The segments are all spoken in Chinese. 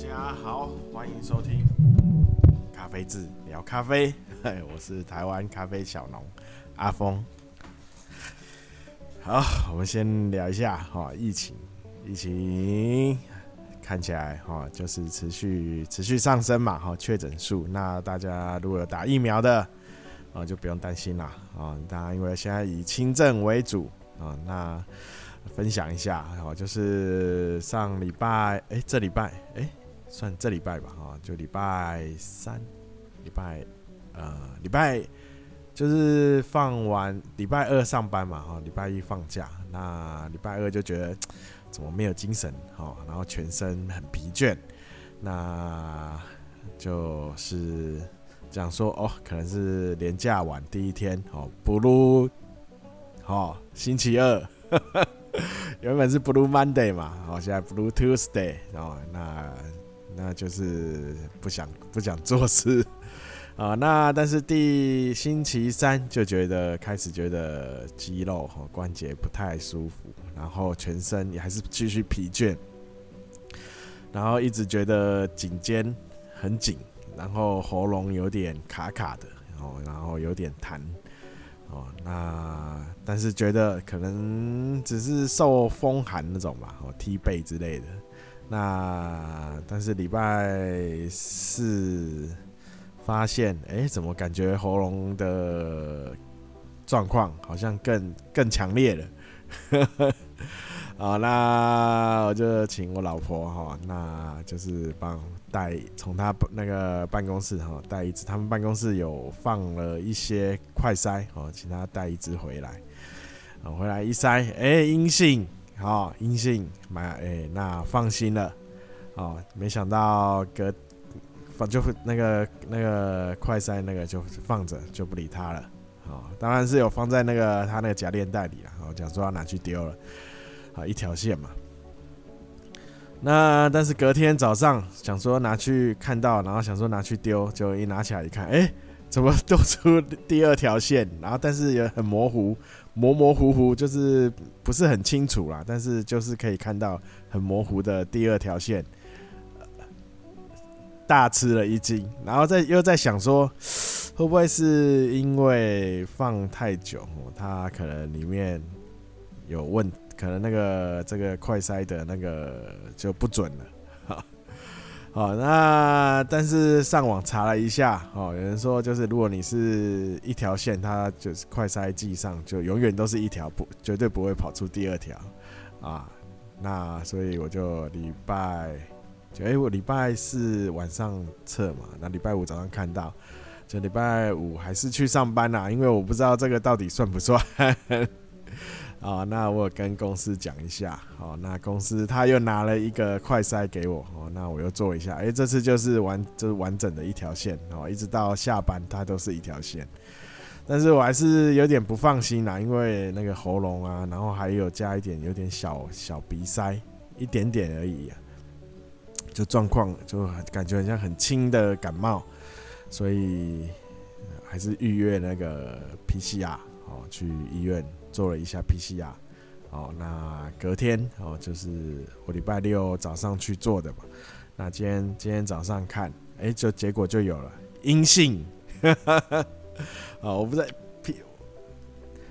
家好，欢迎收听咖啡志聊咖啡。我是台湾咖啡小农阿峰。好，我们先聊一下哈，疫情，疫情看起来哈就是持续持续上升嘛哈，确诊数。那大家如果有打疫苗的啊，就不用担心啦啊。当然，因为现在以轻症为主啊。那分享一下哈，就是上礼拜哎，这礼拜哎。算这礼拜吧，哈，就礼拜三，礼拜呃，礼拜就是放完礼拜二上班嘛，哈，礼拜一放假，那礼拜二就觉得怎么没有精神，哈，然后全身很疲倦，那就是讲说哦，可能是连假晚第一天，哦，Blue，哦，星期二，原本是 Blue Monday 嘛，哦，现在 Blue Tuesday，哦，那。那就是不想不想做事啊。那但是第星期三就觉得开始觉得肌肉和关节不太舒服，然后全身也还是继续疲倦，然后一直觉得颈肩很紧，然后喉咙有点卡卡的，哦，然后有点痰，哦，那但是觉得可能只是受风寒那种吧，哦，踢背之类的。那但是礼拜四发现，哎、怎么感觉喉咙的状况好像更更强烈了？啊，那我就请我老婆哈，那就是帮带从她那个办公室哈带一支，他们办公室有放了一些快筛哦，请她带一支回来，啊，回来一筛，哎、阴性。好，阴性，买哎，那放心了。哦，没想到隔放就那个那个快塞那个就放着就不理他了。哦，当然是有放在那个他那个夹链袋里了。哦，讲说要拿去丢了。好，一条线嘛。那但是隔天早上想说拿去看到，然后想说拿去丢，就一拿起来一看，哎，怎么多出第二条线？然后但是也很模糊。模模糊糊，就是不是很清楚啦，但是就是可以看到很模糊的第二条线，大吃了一惊，然后再又在想说，会不会是因为放太久，它可能里面有问，可能那个这个快筛的那个就不准了。好，那但是上网查了一下，哦，有人说就是如果你是一条线，它就是快筛剂上就永远都是一条，不绝对不会跑出第二条，啊，那所以我就礼拜，就哎我礼拜四晚上测嘛，那礼拜五早上看到，就礼拜五还是去上班啦，因为我不知道这个到底算不算。啊，那我跟公司讲一下，好，那公司他又拿了一个快筛给我，哦，那我又做一下，哎，这次就是完，就是完整的一条线，哦，一直到下班它都是一条线，但是我还是有点不放心啦，因为那个喉咙啊，然后还有加一点有点小小鼻塞，一点点而已，就状况就感觉好像很轻的感冒，所以还是预约那个 PCR，哦，去医院。做了一下 PCR，哦，那隔天哦，就是我礼拜六早上去做的嘛。那今天今天早上看，哎、就结果就有了阴性，哦，我不在 P，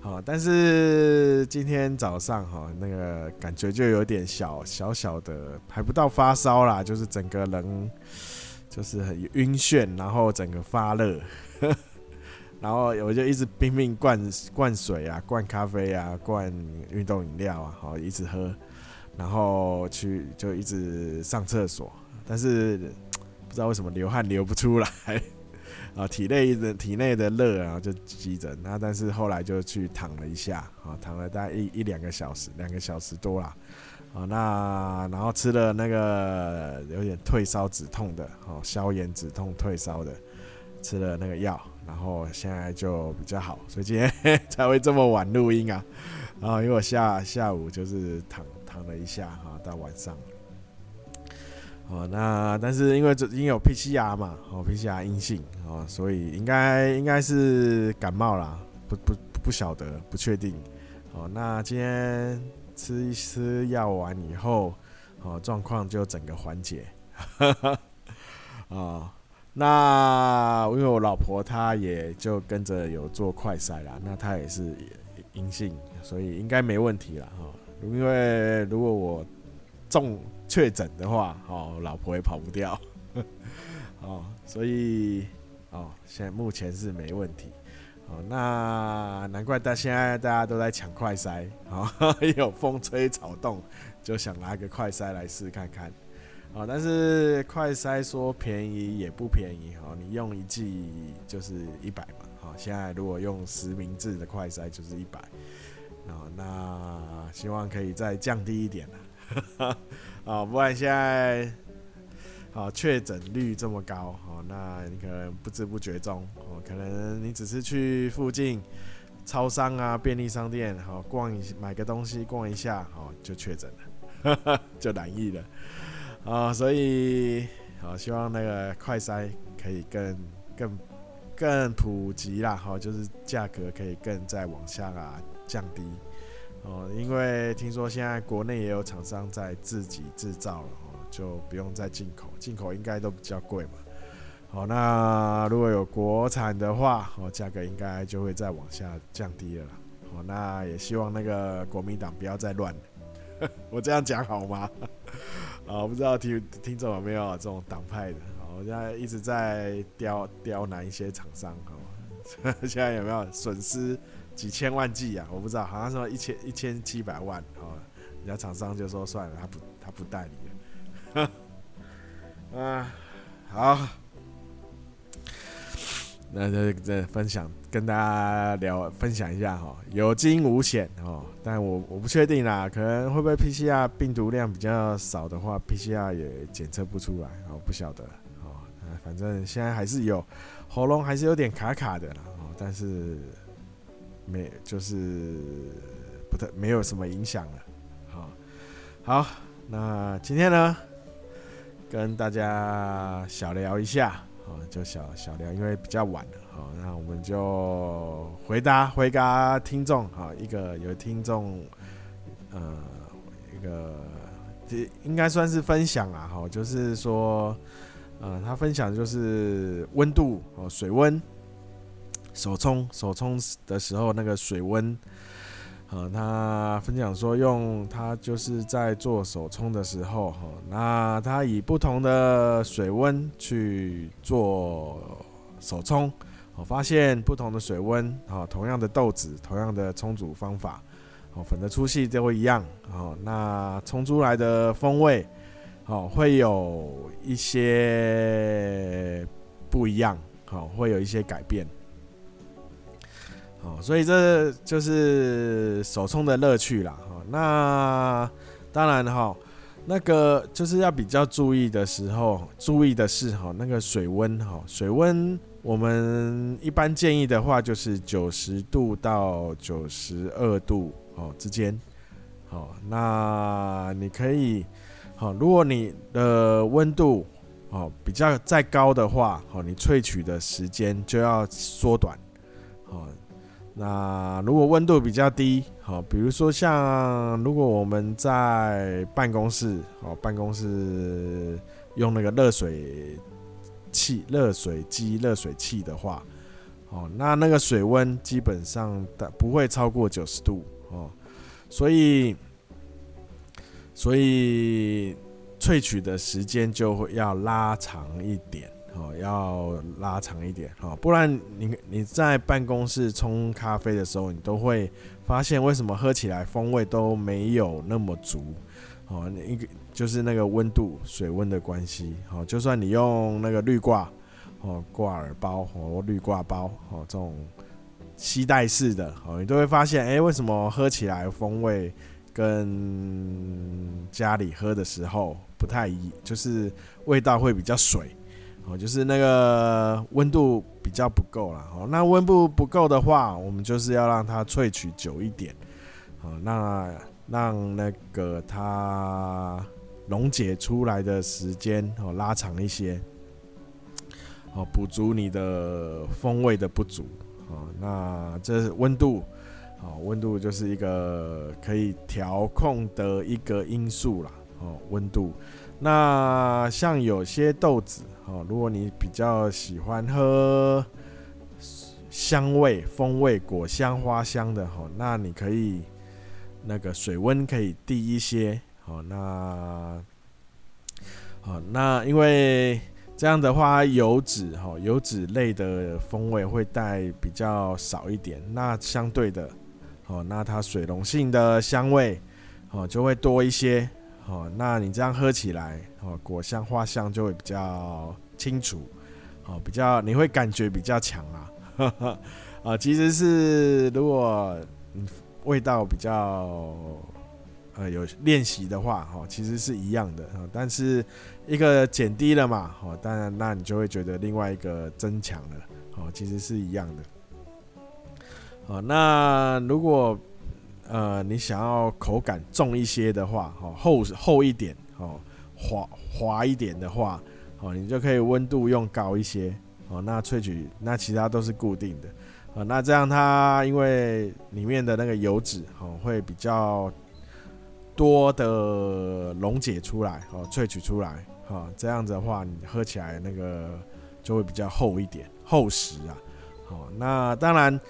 好，但是今天早上哈，那个感觉就有点小小小的，还不到发烧啦，就是整个人就是很晕眩，然后整个发热。然后我就一直拼命灌灌水啊，灌咖啡啊，灌运动饮料啊，好一直喝，然后去就一直上厕所，但是不知道为什么流汗流不出来，啊，体内的体内的热啊就积着，那但是后来就去躺了一下，啊，躺了大概一一两个小时，两个小时多啦，啊，那然后吃了那个有点退烧止痛的，哦，消炎止痛退烧的，吃了那个药。然后现在就比较好，所以今天 才会这么晚录音啊。然后因为我下下午就是躺躺了一下哈，到晚上。哦，那但是因为这因为有 PCR 嘛，哦 PCR 阴性哦，所以应该应该是感冒啦，不不不晓得，不确定。哦，那今天吃一吃药完以后，哦状况就整个缓解。哦，那因为我老婆她也就跟着有做快筛啦，那她也是阴性，所以应该没问题了哈。因为如果我中确诊的话，哦，老婆也跑不掉，哦，所以哦，现在目前是没问题。哦，那难怪大现在大家都在抢快筛，哦，有风吹草动，就想拿个快筛来试看看。哦，但是快筛说便宜也不便宜，哦，你用一剂就是一百嘛，好，现在如果用实名制的快筛就是一百，哦，那希望可以再降低一点了，啊，不然现在。好，确诊率这么高，哦，那你可能不知不觉中，哦，可能你只是去附近超商啊、便利商店，好逛一买个东西，逛一下，好就确诊了，就染疫了，啊，所以好希望那个快筛可以更更更普及啦，好，就是价格可以更再往下啊降低，哦，因为听说现在国内也有厂商在自己制造了。哦就不用再进口，进口应该都比较贵嘛。好，那如果有国产的话，哦，价格应该就会再往下降低了。好，那也希望那个国民党不要再乱。我这样讲好吗？啊，不知道听听众有没有这种党派的？哦，我现在一直在刁刁难一些厂商，哦，现在有没有损失几千万计啊？我不知道，好像说一千一千七百万。哦，人家厂商就说算了，他不他不代理了。啊，好，那这这分享跟大家聊分享一下哈，有惊无险哦，但我我不确定啦，可能会不会 PCR 病毒量比较少的话，PCR 也检测不出来哦，不晓得哦，反正现在还是有喉咙还是有点卡卡的啦哦，但是没就是不太没有什么影响了，好，好，那今天呢？跟大家小聊一下，啊，就小小聊，因为比较晚了，好，那我们就回答回答听众，好，一个有听众，呃，一个这应该算是分享啊，哈，就是说，呃，他分享就是温度哦，水温，手冲手冲的时候那个水温。呃，他分享说，用他就是在做手冲的时候，哈，那他以不同的水温去做手冲，我发现不同的水温，啊，同样的豆子，同样的冲煮方法，哦，粉的粗细都会一样，哦，那冲出来的风味，哦，会有一些不一样，好，会有一些改变。哦，所以这就是手冲的乐趣啦。哈，那当然哈，那个就是要比较注意的时候，注意的是哈，那个水温哈，水温我们一般建议的话就是九十度到九十二度哦之间。好，那你可以好，如果你的温度哦比较再高的话，好，你萃取的时间就要缩短。好。那如果温度比较低，好，比如说像如果我们在办公室，哦，办公室用那个热水器、热水机、热水器的话，哦，那那个水温基本上的不会超过九十度，哦，所以，所以萃取的时间就会要拉长一点。哦，要拉长一点，哦，不然你你在办公室冲咖啡的时候，你都会发现为什么喝起来风味都没有那么足，哦，一个就是那个温度水温的关系，哦，就算你用那个滤挂，哦，挂耳包或滤挂包，哦，这种携带式的，哦，你都会发现，哎，为什么喝起来风味跟家里喝的时候不太一，就是味道会比较水。哦，就是那个温度比较不够了。哦，那温度不够的话，我们就是要让它萃取久一点。哦，那让那个它溶解出来的时间哦拉长一些。哦，补足你的风味的不足。哦，那这温度，哦，温度就是一个可以调控的一个因素啦。哦，温度。那像有些豆子，哦，如果你比较喜欢喝香味、风味、果香、花香的，哦，那你可以那个水温可以低一些，哦，那，好，那因为这样的话，油脂，哈，油脂类的风味会带比较少一点，那相对的，哦，那它水溶性的香味，哦，就会多一些。哦，那你这样喝起来，哦，果香花香就会比较清楚，哦，比较你会感觉比较强啊，呵呵，啊，其实是如果味道比较呃有练习的话，哦，其实是一样的，但是一个减低了嘛，哦，当然那你就会觉得另外一个增强了，哦，其实是一样的，哦，那如果。呃，你想要口感重一些的话，哦，厚厚一点，哦，滑滑一点的话，哦，你就可以温度用高一些，哦，那萃取那其他都是固定的，哦，那这样它因为里面的那个油脂，哦，会比较多的溶解出来，哦，萃取出来，哦，这样子的话，你喝起来那个就会比较厚一点，厚实啊，哦，那当然。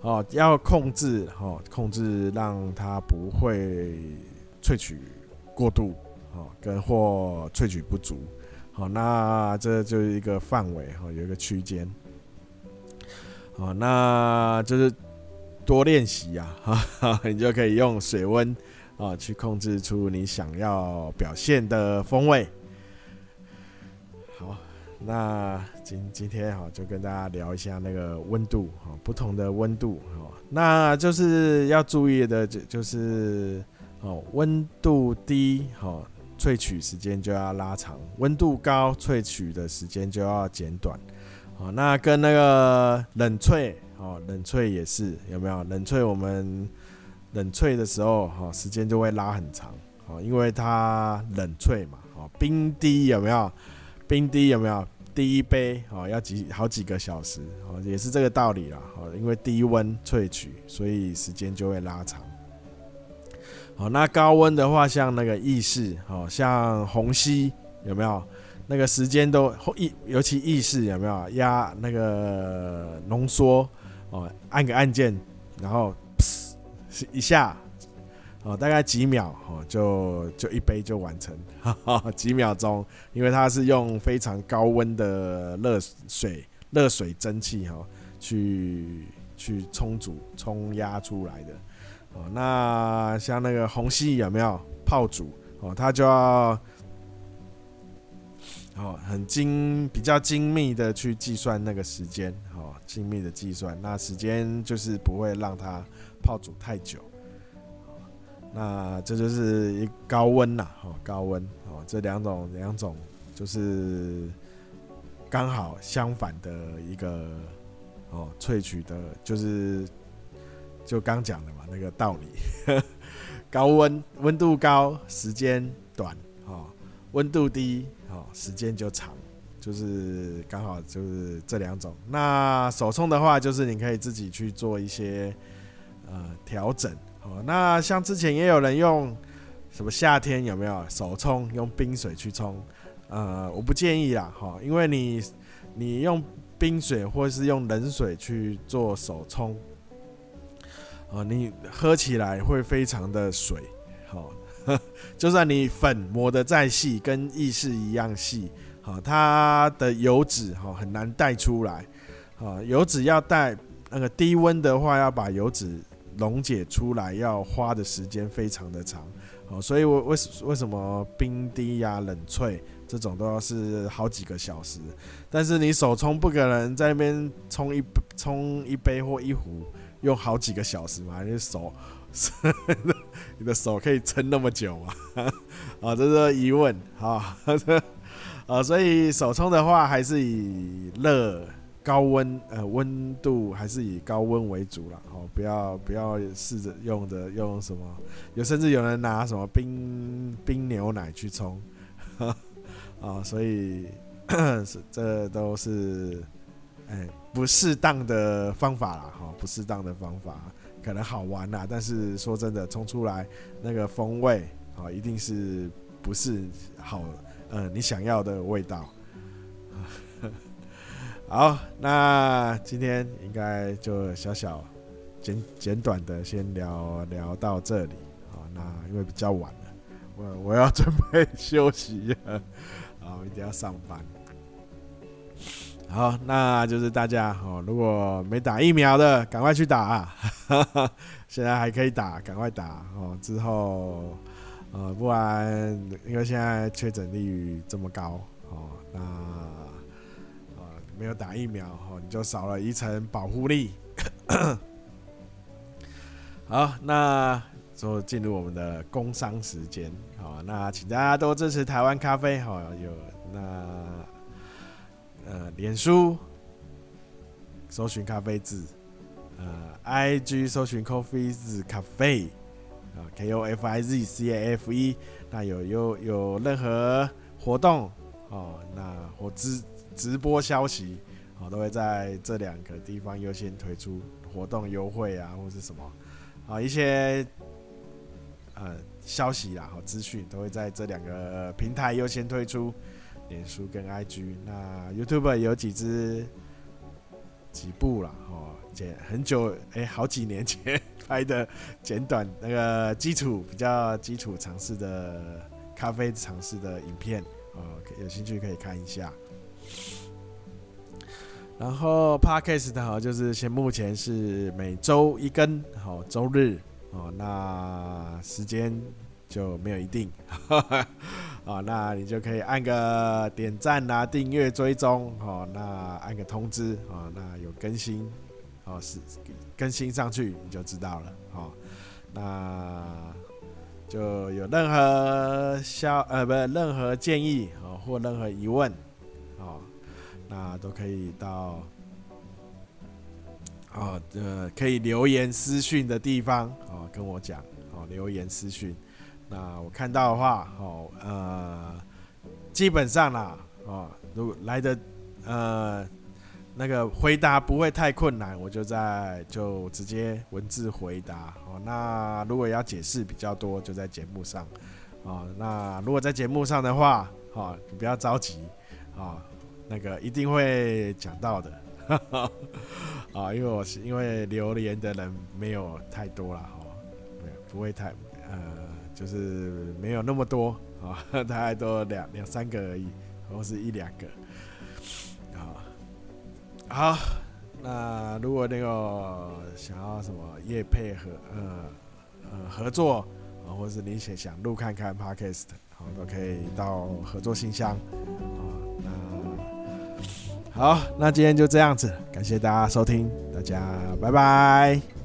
哦，要控制哦，控制让它不会萃取过度哦，跟或萃取不足。好，那这就是一个范围哈，有一个区间。好，那就是多练习呀，哈，你就可以用水温啊去控制出你想要表现的风味。好。那今今天哈就跟大家聊一下那个温度哈，不同的温度哈，那就是要注意的就就是哦，温度低哈，萃取时间就要拉长；温度高，萃取的时间就要减短。哦，那跟那个冷萃哦，冷萃也是有没有？冷萃我们冷萃的时候哈，时间就会拉很长哦，因为它冷萃嘛，哦，冰滴有没有？冰滴有没有？第一杯哦，要几好几个小时哦，也是这个道理啦。哦，因为低温萃取，所以时间就会拉长。好，那高温的话，像那个意式，哦，像虹吸有没有？那个时间都意，尤其意式有没有？压那个浓缩哦，按个按键，然后噗一下。哦，大概几秒哦，就就一杯就完成，哈哈，几秒钟，因为它是用非常高温的热水、热水蒸汽哈，去去冲煮、冲压出来的。哦，那像那个虹吸有没有泡煮？哦，它就要哦很精、比较精密的去计算那个时间，哦，精密的计算，那时间就是不会让它泡煮太久。那这就是一高温呐，哦，高温哦，这两种两种就是刚好相反的一个哦，萃取的，就是就刚讲的嘛，那个道理。高温温度高，时间短，哦，温度低，哦，时间就长，就是刚好就是这两种。那手冲的话，就是你可以自己去做一些呃调整。哦，那像之前也有人用什么夏天有没有手冲用冰水去冲？呃，我不建议啦，哈，因为你你用冰水或是用冷水去做手冲，哦，你喝起来会非常的水，好，就算你粉磨得再细，跟意式一样细，好，它的油脂哈很难带出来，啊，油脂要带那个低温的话，要把油脂。溶解出来要花的时间非常的长，哦，所以我为为什么冰滴呀、冷萃这种都要是好几个小时，但是你手冲不可能在那边冲一冲一杯或一壶用好几个小时嘛，你手 你的手可以撑那么久吗？啊，这是疑问，啊，啊，所以手冲的话还是以热。高温呃温度还是以高温为主啦，哦，不要不要试着用的用什么，有甚至有人拿什么冰冰牛奶去冲，啊、哦，所以 这都是哎、不适当的方法啦，哈、哦，不适当的方法可能好玩啦，但是说真的冲出来那个风味啊、哦，一定是不是好呃你想要的味道。好，那今天应该就小小简简短的先聊聊到这里。好，那因为比较晚了，我我要准备休息了。好，一定要上班。好，那就是大家哦，如果没打疫苗的，赶快去打啊！现在还可以打，赶快打哦。之后，呃，不然因为现在确诊率这么高哦，那没有打疫苗哦，你就少了一层保护力。好，那就进入我们的工商时间。好，那请大家多支持台湾咖啡。好，有那。呃，脸书搜寻咖啡字，呃，IG 搜寻 Coffee 字咖啡，啊，K O F I Z C A F E。那有有有任何活动哦，那或直直播消息，哦，都会在这两个地方优先推出活动优惠啊，或是什么啊一些呃消息啦，好资讯都会在这两个平台优先推出。脸书跟 IG，那 YouTube 有几支几部了哦，剪很久哎、好几年前拍的简短那个基础比较基础尝试的咖啡尝试的影片哦，有兴趣可以看一下。然后 Podcast 哈，就是现目前是每周一更，好周日哦，那时间就没有一定。哦，那你就可以按个点赞啦、订阅、追踪，哦，那按个通知，哦，那有更新，哦，是更新上去你就知道了，哦，那就有任何消呃不任何建议哦或任何疑问，那都可以到，哦呃可以留言私讯的地方，哦跟我讲，哦留言私讯。那我看到的话，哦，呃，基本上啦，哦，如果来的，呃，那个回答不会太困难，我就在就直接文字回答。哦，那如果要解释比较多，就在节目上。哦，那如果在节目上的话，哦，你不要着急，哦，那个一定会讲到的。啊，因为我是因为留言的人没有太多了，哦，没有，不会太，呃。就是没有那么多啊，大概都两两三个而已，或是一两个。啊，好，那如果那个想要什么业配合呃呃合作啊，或是你想想录看看 Podcast，好都可以到合作信箱啊。好，那今天就这样子，感谢大家收听，大家拜拜。